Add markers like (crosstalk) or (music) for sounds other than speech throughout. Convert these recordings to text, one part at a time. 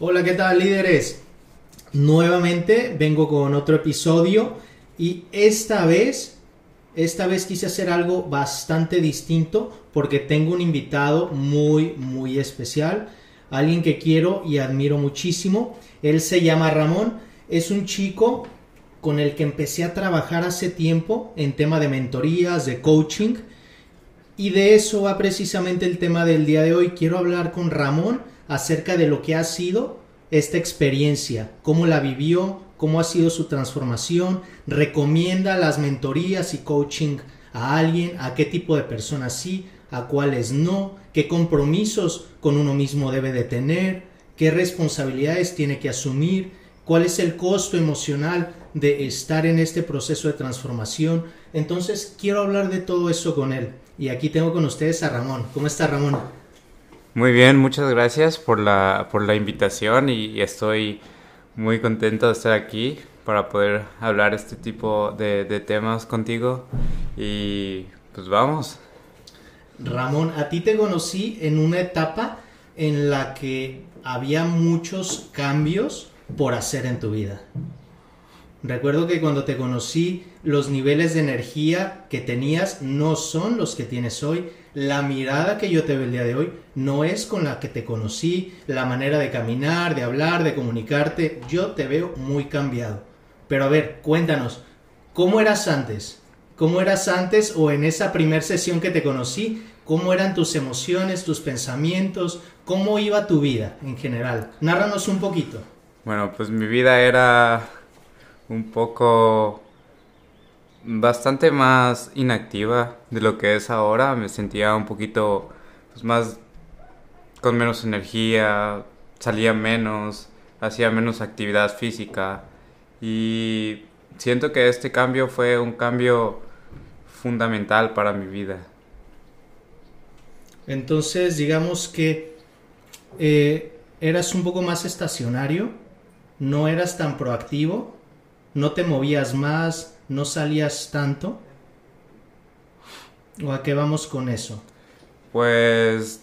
Hola, ¿qué tal líderes? Nuevamente vengo con otro episodio y esta vez, esta vez quise hacer algo bastante distinto porque tengo un invitado muy, muy especial, alguien que quiero y admiro muchísimo. Él se llama Ramón, es un chico con el que empecé a trabajar hace tiempo en tema de mentorías, de coaching. Y de eso va precisamente el tema del día de hoy. Quiero hablar con Ramón acerca de lo que ha sido esta experiencia, cómo la vivió, cómo ha sido su transformación, recomienda las mentorías y coaching a alguien, a qué tipo de personas sí, a cuáles no, qué compromisos con uno mismo debe de tener, qué responsabilidades tiene que asumir, cuál es el costo emocional de estar en este proceso de transformación. Entonces quiero hablar de todo eso con él. Y aquí tengo con ustedes a Ramón. ¿Cómo está Ramón? Muy bien, muchas gracias por la, por la invitación y, estoy muy contento de estar aquí para poder hablar este tipo de, de temas contigo y pues vamos. Ramón, a ti te conocí en una etapa en la que había muchos cambios por hacer en tu vida. Recuerdo que cuando te conocí, los niveles de energía que tenías no son los que tienes hoy. La mirada que yo te veo el día de hoy no es con la que te conocí, la manera de caminar, de hablar, de comunicarte. Yo te veo muy cambiado. Pero a ver, cuéntanos, ¿cómo eras antes? ¿Cómo eras antes o en esa primera sesión que te conocí? ¿Cómo eran tus emociones, tus pensamientos? ¿Cómo iba tu vida en general? Nárranos un poquito. Bueno, pues mi vida era un poco bastante más inactiva de lo que es ahora. Me sentía un poquito pues, más con menos energía, salía menos, hacía menos actividad física y siento que este cambio fue un cambio fundamental para mi vida. Entonces, digamos que eh, eras un poco más estacionario, no eras tan proactivo no te movías más, no salías tanto. ¿O a qué vamos con eso? Pues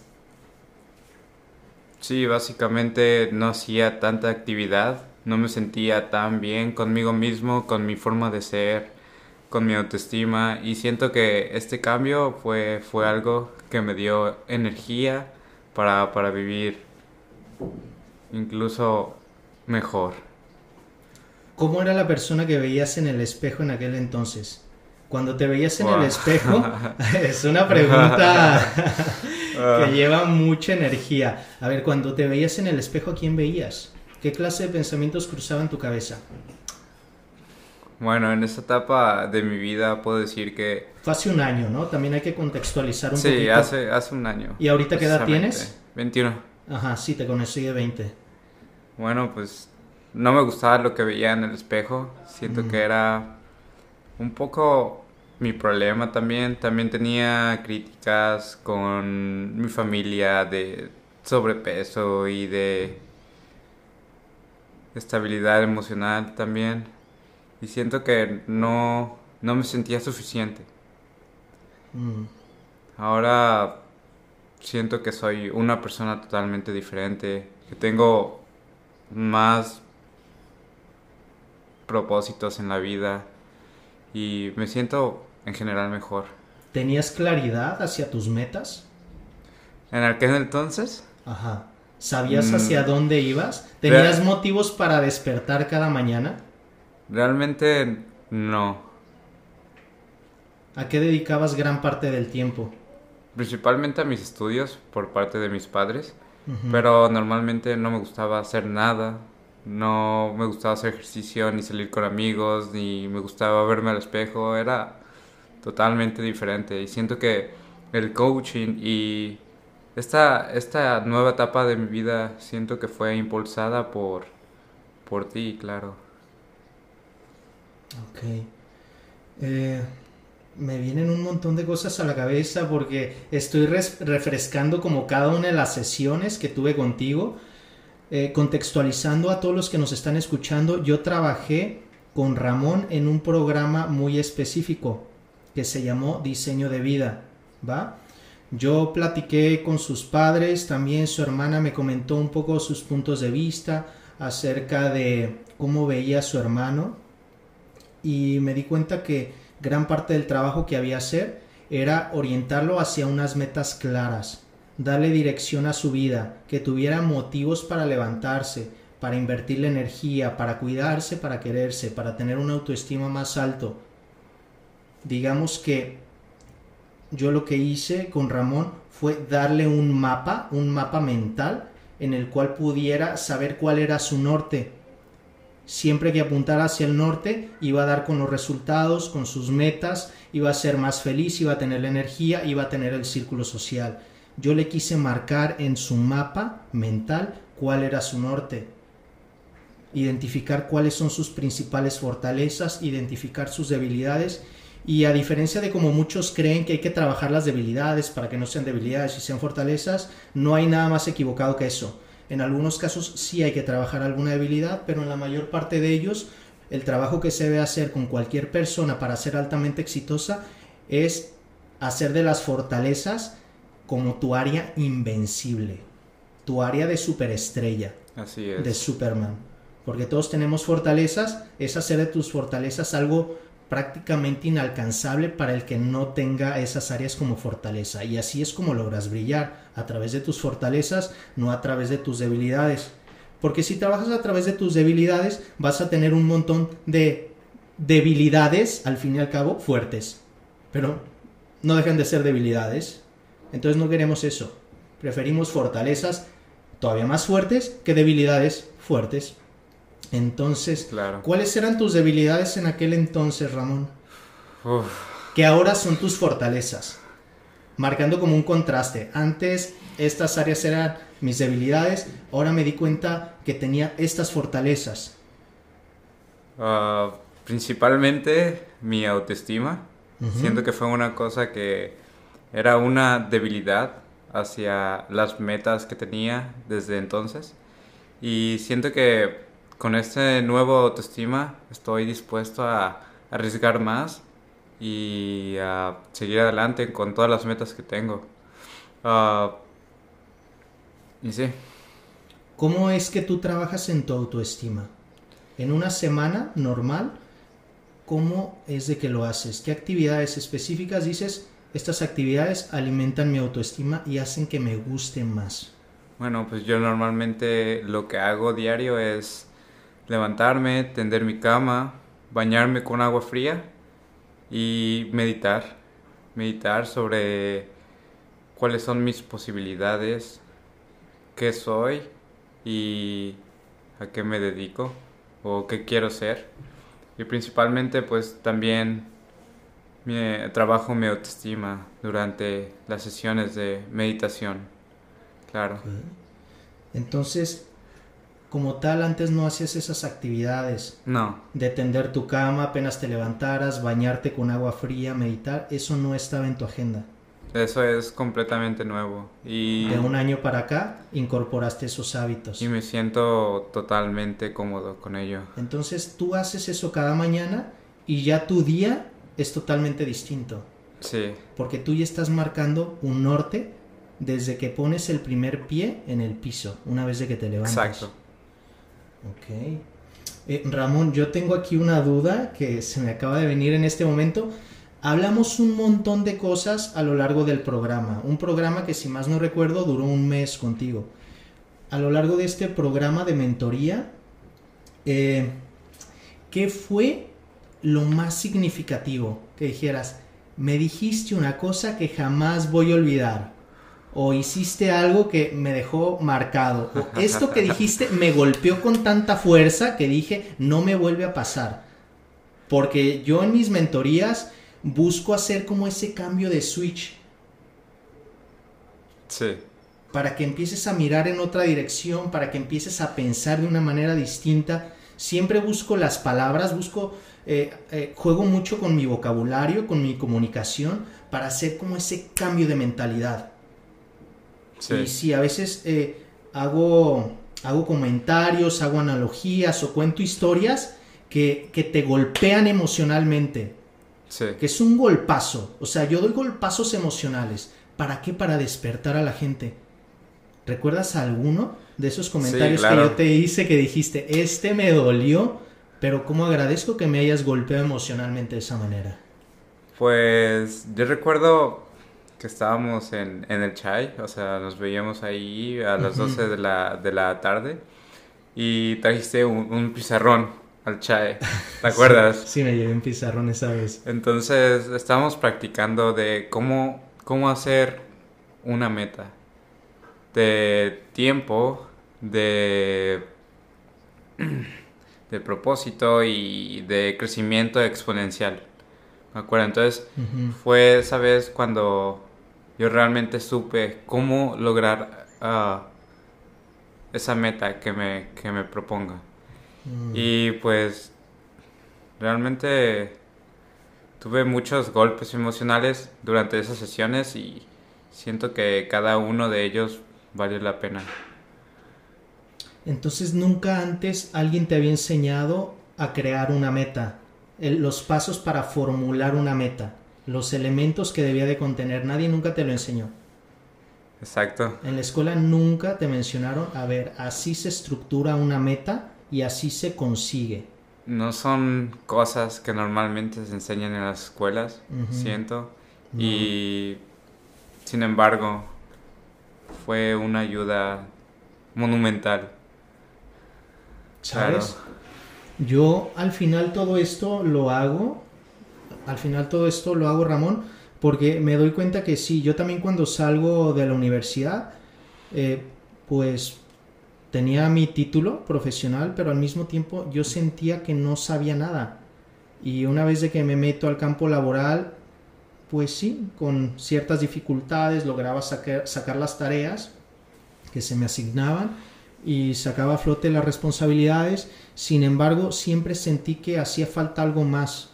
sí, básicamente no hacía tanta actividad, no me sentía tan bien conmigo mismo, con mi forma de ser, con mi autoestima y siento que este cambio fue, fue algo que me dio energía para, para vivir incluso mejor. ¿Cómo era la persona que veías en el espejo en aquel entonces? Cuando te veías en el espejo, (laughs) es una pregunta que ah. lleva mucha energía. A ver, cuando te veías en el espejo, ¿a quién veías? ¿Qué clase de pensamientos cruzaban tu cabeza? Bueno, en esta etapa de mi vida puedo decir que... Fue hace un año, ¿no? También hay que contextualizar un poquito. Sí, hace, hace un año. ¿Y ahorita qué edad tienes? 21. Ajá, sí, te conocí de 20. Bueno, pues no me gustaba lo que veía en el espejo. Siento que era un poco mi problema también. También tenía críticas con mi familia de sobrepeso y de estabilidad emocional también. Y siento que no, no me sentía suficiente. Ahora siento que soy una persona totalmente diferente, que tengo más propósitos en la vida y me siento en general mejor. ¿Tenías claridad hacia tus metas? ¿En aquel entonces? Ajá. ¿Sabías mm. hacia dónde ibas? ¿Tenías motivos para despertar cada mañana? Realmente no. ¿A qué dedicabas gran parte del tiempo? Principalmente a mis estudios por parte de mis padres, pero normalmente no me gustaba hacer nada, no me gustaba hacer ejercicio, ni salir con amigos, ni me gustaba verme al espejo, era totalmente diferente. Y siento que el coaching y esta, esta nueva etapa de mi vida siento que fue impulsada por, por ti, claro. Ok. Eh, me vienen un montón de cosas a la cabeza porque estoy refrescando como cada una de las sesiones que tuve contigo eh, contextualizando a todos los que nos están escuchando, yo trabajé con Ramón en un programa muy específico que se llamó Diseño de Vida. Yo platiqué con sus padres, también su hermana me comentó un poco sus puntos de vista acerca de cómo veía a su hermano y me di cuenta que gran parte del trabajo que había hacer era orientarlo hacia unas metas claras, darle dirección a su vida, que tuviera motivos para levantarse, para invertir la energía, para cuidarse, para quererse, para tener una autoestima más alto. Digamos que yo lo que hice con Ramón fue darle un mapa, un mapa mental en el cual pudiera saber cuál era su norte. Siempre que apuntara hacia el norte, iba a dar con los resultados, con sus metas, iba a ser más feliz, iba a tener la energía, iba a tener el círculo social. Yo le quise marcar en su mapa mental cuál era su norte. Identificar cuáles son sus principales fortalezas, identificar sus debilidades y a diferencia de como muchos creen que hay que trabajar las debilidades para que no sean debilidades y sean fortalezas, no hay nada más equivocado que eso. En algunos casos sí hay que trabajar alguna debilidad, pero en la mayor parte de ellos el trabajo que se debe hacer con cualquier persona para ser altamente exitosa es hacer de las fortalezas como tu área invencible, tu área de superestrella, Así es. de Superman. Porque todos tenemos fortalezas, es hacer de tus fortalezas algo prácticamente inalcanzable para el que no tenga esas áreas como fortaleza. Y así es como logras brillar, a través de tus fortalezas, no a través de tus debilidades. Porque si trabajas a través de tus debilidades, vas a tener un montón de debilidades, al fin y al cabo, fuertes. Pero no dejan de ser debilidades. Entonces no queremos eso. Preferimos fortalezas todavía más fuertes que debilidades fuertes. Entonces, Claro. ¿cuáles eran tus debilidades en aquel entonces, Ramón? Uf, Que ahora son tus fortalezas. Marcando como un contraste. Antes estas áreas eran mis debilidades, ahora me di cuenta que tenía estas fortalezas. ah, principalmente mi autoestima. Ujú. Siento que fue una cosa que era una debilidad hacia las metas que tenía desde entonces. Y siento que con este nuevo autoestima estoy dispuesto a arriesgar más y a seguir adelante con todas las metas que tengo. Ah, y sí, ¿Cómo es que tú trabajas en tu autoestima? En una semana normal, ¿cómo es de que lo haces? ¿Qué actividades específicas dices? Estas actividades alimentan mi autoestima y hacen que me guste más. Bueno, pues yo normalmente lo que hago diario es levantarme, tender mi cama, bañarme con agua fría y meditar. Meditar sobre cuáles son mis posibilidades, qué soy y a qué me dedico o qué quiero ser. Y principalmente pues también mi- trabajo mi autoestima durante las sesiones de meditación. Claro. Entonces, como tal, antes no hacías esas actividades No, de tender tu cama apenas te levantaras, bañarte con agua fría, meditar, eso no estaba en tu agenda. eso es completamente nuevo y, De un año para acá incorporaste esos hábitos. y me siento totalmente cómodo con ello. Entonces tú haces eso cada mañana y ya tu día es totalmente distinto. Sí, Porque tú ya estás marcando un norte desde que pones el primer pie en el piso, una vez de que te levantas. exacto. Ok. Eh, Ramón, yo tengo aquí una duda que se me acaba de venir en este momento. Hablamos un montón de cosas a lo largo del programa. Un programa que, si más no recuerdo, duró un mes contigo. A lo largo de este programa de mentoría, eh, ¿qué fue lo más significativo que dijeras? Me dijiste una cosa que jamás voy a olvidar. O hiciste algo que me dejó marcado. O (laughs) esto que dijiste me golpeó con tanta fuerza que dije, no me vuelve a pasar. Porque yo en mis mentorías busco hacer como ese cambio de switch Sí, para que empieces a mirar en otra dirección, para que empieces a pensar de una manera distinta. Siempre busco las palabras, busco, eh, eh, juego mucho con mi vocabulario, con mi comunicación, para hacer como ese cambio de mentalidad. sí, Y sí, a veces eh, hago, hago comentarios, hago analogías o cuento historias que, que te golpean emocionalmente sí, que es un golpazo. O sea, yo doy golpazos emocionales, ¿Para qué? Para despertar a la gente. ¿Recuerdas alguno de esos comentarios que yo te hice que dijiste, este me dolió, pero cómo agradezco que me hayas golpeado emocionalmente de esa manera? Pues yo recuerdo que estábamos en, el chai, o sea, nos veíamos ahí a las 12 de la, de la tarde y trajiste un, pizarrón al chai, ¿te (laughs) (laughs) acuerdas? sí, me llevé un pizarrón esa vez. Entonces estábamos practicando de cómo, cómo hacer una meta de tiempo, de, (clears throat) de propósito y de crecimiento exponencial. Me acuerdo, entonces fue esa vez cuando yo realmente supe cómo lograr ah, esa meta que me, que me proponga. Mm. Y pues realmente tuve muchos golpes emocionales durante esas sesiones y siento que cada uno de ellos vale la pena. Entonces nunca antes alguien te había enseñado a crear una meta, los pasos para formular una meta, los elementos que debía de contener, nadie nunca te lo enseñó. Exacto. En la escuela nunca te mencionaron, a ver, así se estructura una meta y así se consigue. No son cosas que normalmente se enseñan en las escuelas, siento. Y sin embargo, fue una ayuda monumental. ¿Sabes? Yo al final todo esto lo hago, al final todo esto lo hago, Ramón, porque me doy cuenta que sí, yo también cuando salgo de la universidad, eh, pues tenía mi título profesional, pero al mismo tiempo yo sentía que no sabía nada. Y una vez de que me meto al campo laboral, pues sí, con ciertas dificultades lograba sacar, las tareas que se me asignaban y sacaba a flote las responsabilidades. Sin embargo, siempre sentí que hacía falta algo más.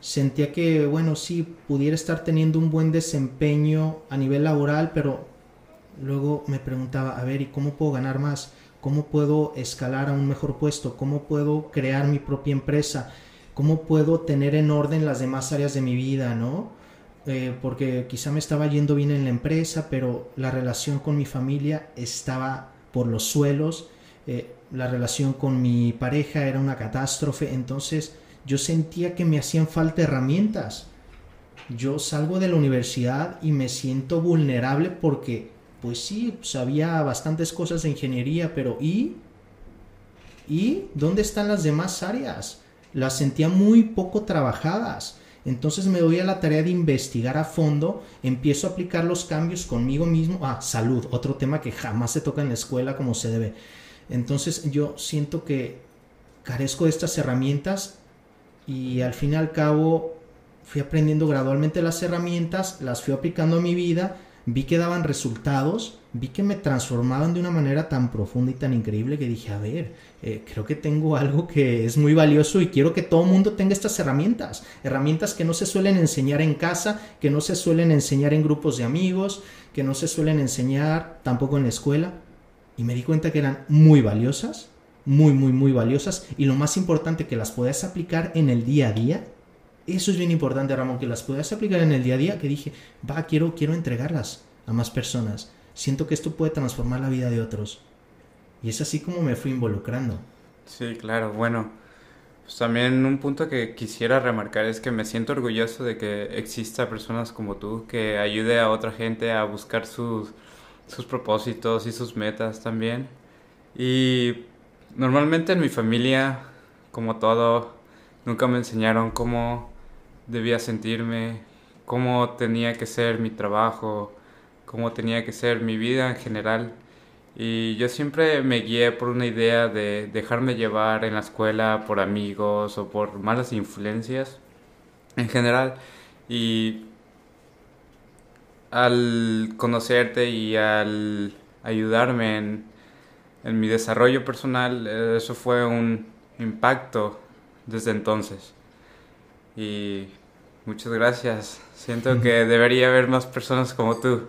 Sentía que, bueno, sí, pudiera estar teniendo un buen desempeño a nivel laboral, pero luego me preguntaba, a ver, ¿y cómo puedo ganar más? ¿Cómo puedo escalar a un mejor puesto? ¿Cómo puedo crear mi propia empresa? ¿Cómo puedo tener en orden las demás áreas de mi vida, no? Eh, porque quizá me estaba yendo bien en la empresa, pero la relación con mi familia estaba por los suelos, eh, la relación con mi pareja era una catástrofe, entonces yo sentía que me hacían falta herramientas. Yo salgo de la universidad y me siento vulnerable porque, pues sí, sabía bastantes cosas de ingeniería, pero ¿y? ¿Y dónde están las demás áreas? Las sentía muy poco trabajadas. Entonces me doy a la tarea de investigar a fondo, empiezo a aplicar los cambios conmigo mismo. Ah, salud, otro tema que jamás se toca en la escuela como se debe. Entonces yo siento que carezco de estas herramientas y al fin y al cabo fui aprendiendo gradualmente las herramientas, las fui aplicando a mi vida vi que daban resultados, vi que me transformaban de una manera tan profunda y tan increíble que dije, a ver, eh, creo que tengo algo que es muy valioso y quiero que todo mundo tenga estas herramientas, herramientas que no se suelen enseñar en casa, que no se suelen enseñar en grupos de amigos, que no se suelen enseñar tampoco en la escuela. Y me di cuenta que eran muy valiosas, muy, muy, muy valiosas y lo más importante que las puedas aplicar en el día a día eso es bien importante, Ramón, que las puedas aplicar en el día a día, que dije, va, quiero, quiero entregarlas a más personas. Siento que esto puede transformar la vida de otros. Y es así como me fui involucrando. Sí, claro, bueno. Pues también un punto que quisiera remarcar es que me siento orgulloso de que exista personas como tú que ayude a otra gente a buscar sus, sus propósitos y sus metas también. Y normalmente en mi familia, como todo, nunca me enseñaron cómo debía sentirme, cómo tenía que ser mi trabajo, cómo tenía que ser mi vida en general. Y yo siempre me guié por una idea de dejarme llevar en la escuela por amigos o por malas influencias en general. Y al conocerte y al ayudarme en, en mi desarrollo personal, eso fue un impacto desde entonces. Y muchas gracias. Siento que debería haber más personas como tú.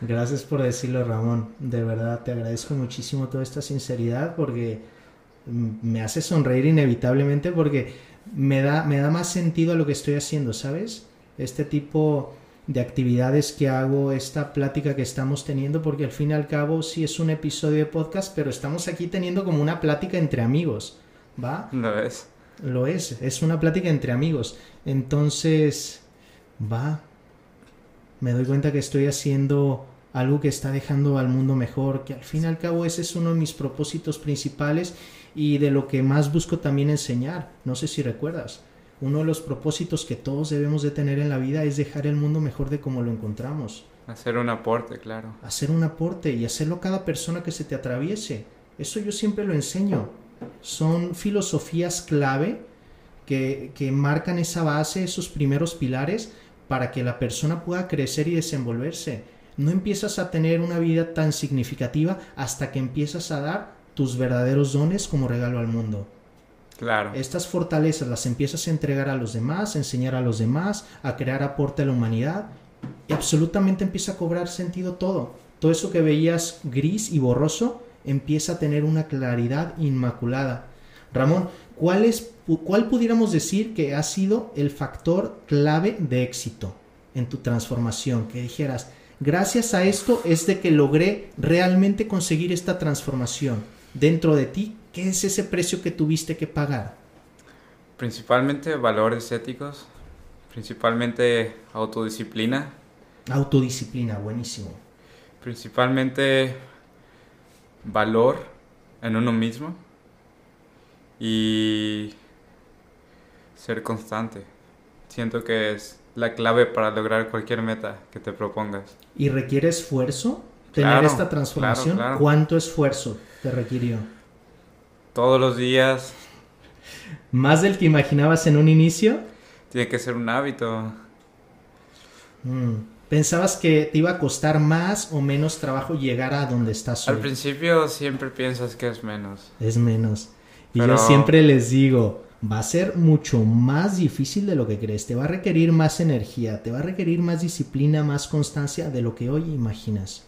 Gracias por decirlo, Ramón. De verdad, te agradezco muchísimo toda esta sinceridad porque me hace sonreír inevitablemente porque me da, me da más sentido a lo que estoy haciendo, ¿sabes? Este tipo de actividades que hago, esta plática que estamos teniendo, porque al fin y al cabo sí es un episodio de podcast, pero estamos aquí teniendo como una plática entre amigos, ¿va? Lo es. Lo es, es una plática entre amigos. Entonces, va, me doy cuenta que estoy haciendo algo que está dejando al mundo mejor, que al fin y al cabo ese es uno de mis propósitos principales y de lo que más busco también enseñar. No sé si recuerdas, uno de los propósitos que todos debemos de tener en la vida es dejar el mundo mejor de como lo encontramos. Hacer un aporte, claro. Hacer un aporte y hacerlo cada persona que se te atraviese. Eso yo siempre lo enseño. Son filosofías clave que, que marcan esa base, esos primeros pilares para que la persona pueda crecer y desenvolverse. No empiezas a tener una vida tan significativa hasta que empiezas a dar tus verdaderos dones como regalo al mundo. Claro. Estas fortalezas las empiezas a entregar a los demás, a enseñar a los demás, a crear aporte a la humanidad y absolutamente empieza a cobrar sentido todo. Todo eso que veías gris y borroso empieza a tener una claridad inmaculada. Ramón, ¿cuál, es, ¿cuál pudiéramos decir que ha sido el factor clave de éxito en tu transformación? Que dijeras, gracias a esto es de que logré realmente conseguir esta transformación dentro de ti ¿Qué es ese precio que tuviste que pagar? Principalmente valores éticos, principalmente autodisciplina. Autodisciplina, buenísimo. Principalmente valor en uno mismo y ser constante. Siento que es la clave para lograr cualquier meta que te propongas. ¿Y requiere esfuerzo tener esta transformación? ¿Cuánto esfuerzo te requirió? todos los días. ¿Más del que imaginabas en un inicio? Tiene que ser un hábito. Mm. ¿Pensabas que te iba a costar más o menos trabajo llegar a donde estás hoy? Al principio siempre piensas que es menos. Es menos. Y yo siempre les digo, va a ser mucho más difícil de lo que crees. Te va a requerir más energía, te va a requerir más disciplina, más constancia de lo que hoy imaginas.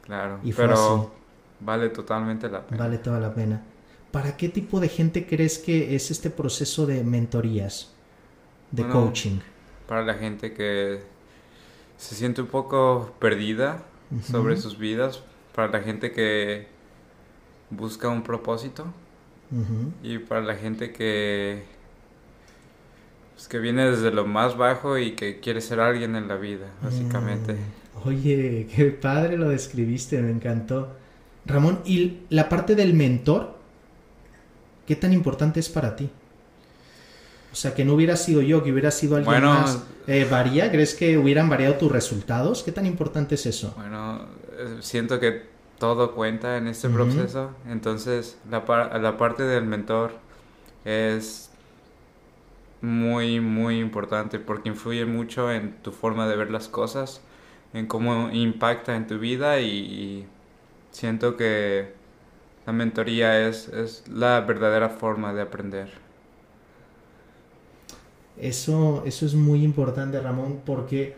Claro, y pero vale totalmente la pena. Vale toda la pena. ¿para qué tipo de gente crees que es este proceso de mentorías, de coaching? Para la gente que se siente un poco perdida sobre sus vidas, para la gente que busca un propósito y para la gente que pues, que viene desde lo más bajo y que quiere ser alguien en la vida, básicamente. Mm, oye, qué padre lo describiste, me encantó. Ramón, ¿y la parte del mentor? ¿qué tan importante es para ti? O sea, que no hubiera sido yo, que hubiera sido alguien más. Eh, ¿Varía? ¿Crees que hubieran variado tus resultados? ¿Qué tan importante es eso? Bueno, eh, siento que todo cuenta en este proceso. Entonces, la, la parte del mentor es muy, muy importante porque influye mucho en tu forma de ver las cosas, en cómo impacta en tu vida y siento que la mentoría es, es la verdadera forma de aprender. Eso, eso es muy importante, Ramón, porque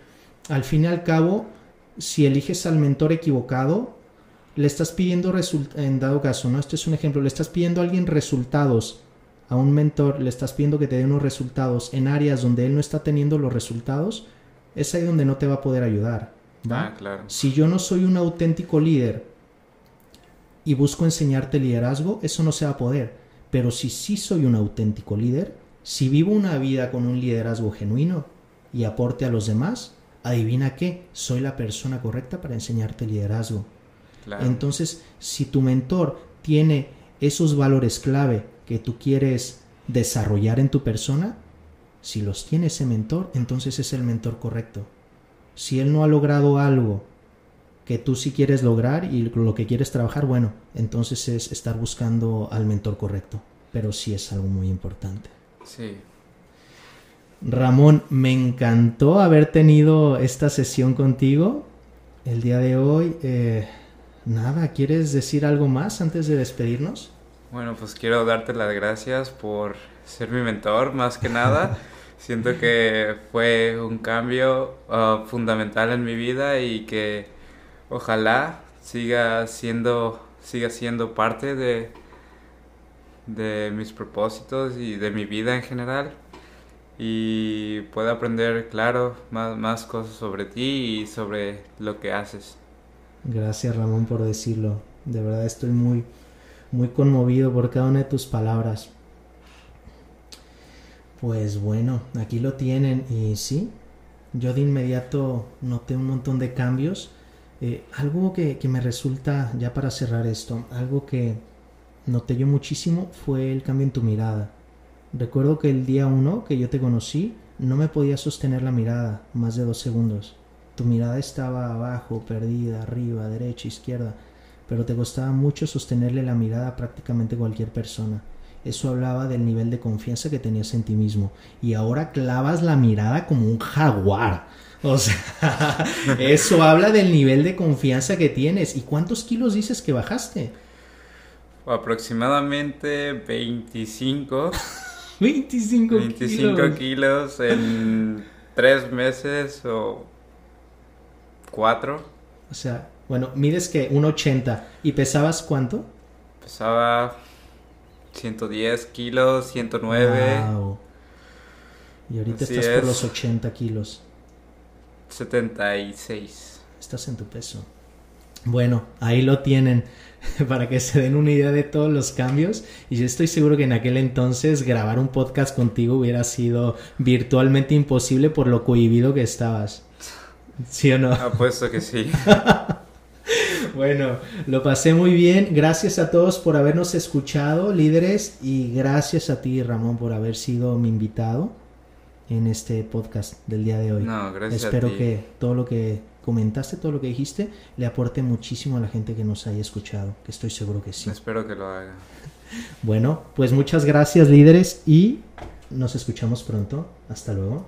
al fin y al cabo, si eliges al mentor equivocado, le estás pidiendo, en dado caso, ¿no? Este es un ejemplo, le estás pidiendo a alguien resultados, a un mentor, le estás pidiendo que te dé unos resultados en áreas donde él no está teniendo los resultados, es ahí donde no te va a poder ayudar. Ah, claro. Si yo no soy un auténtico líder y busco enseñarte liderazgo, eso no se va a poder. Pero si sí soy un auténtico líder, si vivo una vida con un liderazgo genuino y aporte a los demás, adivina qué, soy la persona correcta para enseñarte liderazgo. Entonces, si tu mentor tiene esos valores clave que tú quieres desarrollar en tu persona, si los tiene ese mentor, entonces es el mentor correcto. Si él no ha logrado algo que tú sí quieres lograr y lo que quieres trabajar, bueno, entonces es estar buscando al mentor correcto. Pero sí es algo muy importante. Sí. Ramón, me encantó haber tenido esta sesión contigo el día de hoy. Eh, nada, ¿quieres decir algo más antes de despedirnos? Bueno, pues quiero darte las gracias por ser mi mentor, más que nada. (laughs) Siento que fue un cambio uh, fundamental en mi vida y que ojalá siga siendo, siga siendo parte de, de mis propósitos y de mi vida en general. y pueda aprender, claro, más, más cosas sobre ti y sobre lo que haces. Gracias Ramón por decirlo. De verdad estoy muy, muy conmovido por cada una de tus palabras. Pues bueno, aquí lo tienen y sí, yo de inmediato noté un montón de cambios. Eh, algo que, que me resulta, ya para cerrar esto, algo que noté yo muchísimo fue el cambio en tu mirada. Recuerdo que el día uno que yo te conocí, no me podía sostener la mirada más de dos segundos. Tu mirada estaba abajo, perdida, arriba, derecha, izquierda, pero te costaba mucho sostenerle la mirada a prácticamente cualquier persona. Eso hablaba del nivel de confianza que tenías en ti mismo. Y ahora clavas la mirada como un jaguar. O sea, (laughs) eso habla del nivel de confianza que tienes. ¿Y cuántos kilos dices que bajaste? Aproximadamente 25. 25, 25 kilos. en tres meses o cuatro. O sea, bueno, mides que un 80 y pesabas cuánto? Pesaba 110 kilos, 109. Wow. Y ahorita estás por los 80 kilos. 76. Estás en tu peso. Bueno, ahí lo tienen (laughs) para que se den una idea de todos los cambios. Y yo estoy seguro que en aquel entonces grabar un podcast contigo hubiera sido virtualmente imposible por lo cohibido que estabas. ¿Sí o no? Apuesto que sí. (laughs) bueno, lo pasé muy bien. Gracias a todos por habernos escuchado, líderes, y gracias a ti, Ramón, por haber sido mi invitado en este podcast del día de hoy. No, gracias Espero a ti. que todo lo que comentaste, todo lo que dijiste, le aporte muchísimo a la gente que nos haya escuchado, que estoy seguro que sí. Espero que lo haga. Bueno, pues muchas gracias líderes y nos escuchamos pronto. Hasta luego.